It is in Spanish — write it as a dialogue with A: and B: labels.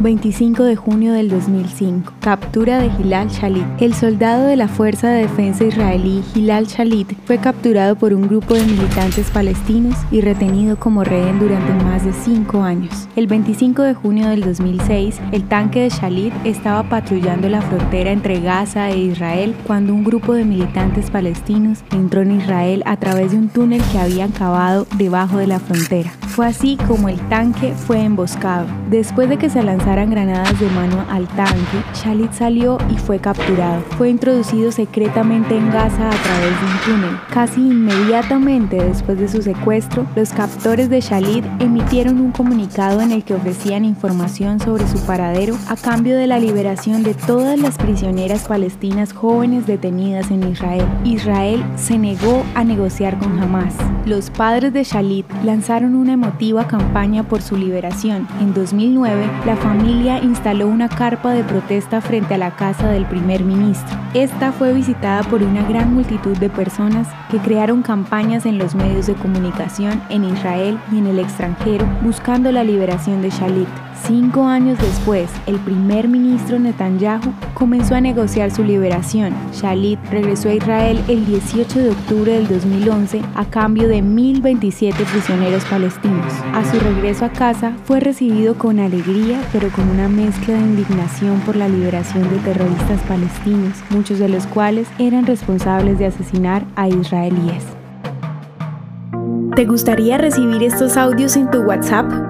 A: 25 de junio del 2005. Captura de Hilal Shalit. El soldado de la Fuerza de Defensa israelí Hilal Shalit fue capturado por un grupo de militantes palestinos y retenido como rehén durante más de cinco años. El 25 de junio del 2006, el tanque de Shalit estaba patrullando la frontera entre Gaza e Israel cuando un grupo de militantes palestinos entró en Israel a través de un túnel que habían cavado debajo de la frontera. Así como el tanque fue emboscado. Después de que se lanzaran granadas de mano al tanque, Shalit salió y fue capturado. Fue introducido secretamente en Gaza a través de un túnel. Casi inmediatamente después de su secuestro, los captores de Shalit emitieron un comunicado en el que ofrecían información sobre su paradero a cambio de la liberación de todas las prisioneras palestinas jóvenes detenidas en Israel. Israel se negó a negociar con Hamas. Los padres de Shalit lanzaron una emotiva campaña por su liberación. En 2009, la familia instaló una carpa de protesta frente a la casa del primer ministro. Esta fue visitada por una gran multitud de personas que crearon campañas en los medios de comunicación en Israel y en el extranjero buscando la liberación de Shalit. Cinco años después, el primer ministro Netanyahu comenzó a negociar su liberación. Shalit regresó a Israel el 18 de octubre del 2011 a cambio de 1.027 prisioneros palestinos. A su regreso a casa fue recibido con alegría, pero con una mezcla de indignación por la liberación de terroristas palestinos, muchos de los cuales eran responsables de asesinar a israelíes. ¿Te gustaría recibir estos audios en tu WhatsApp?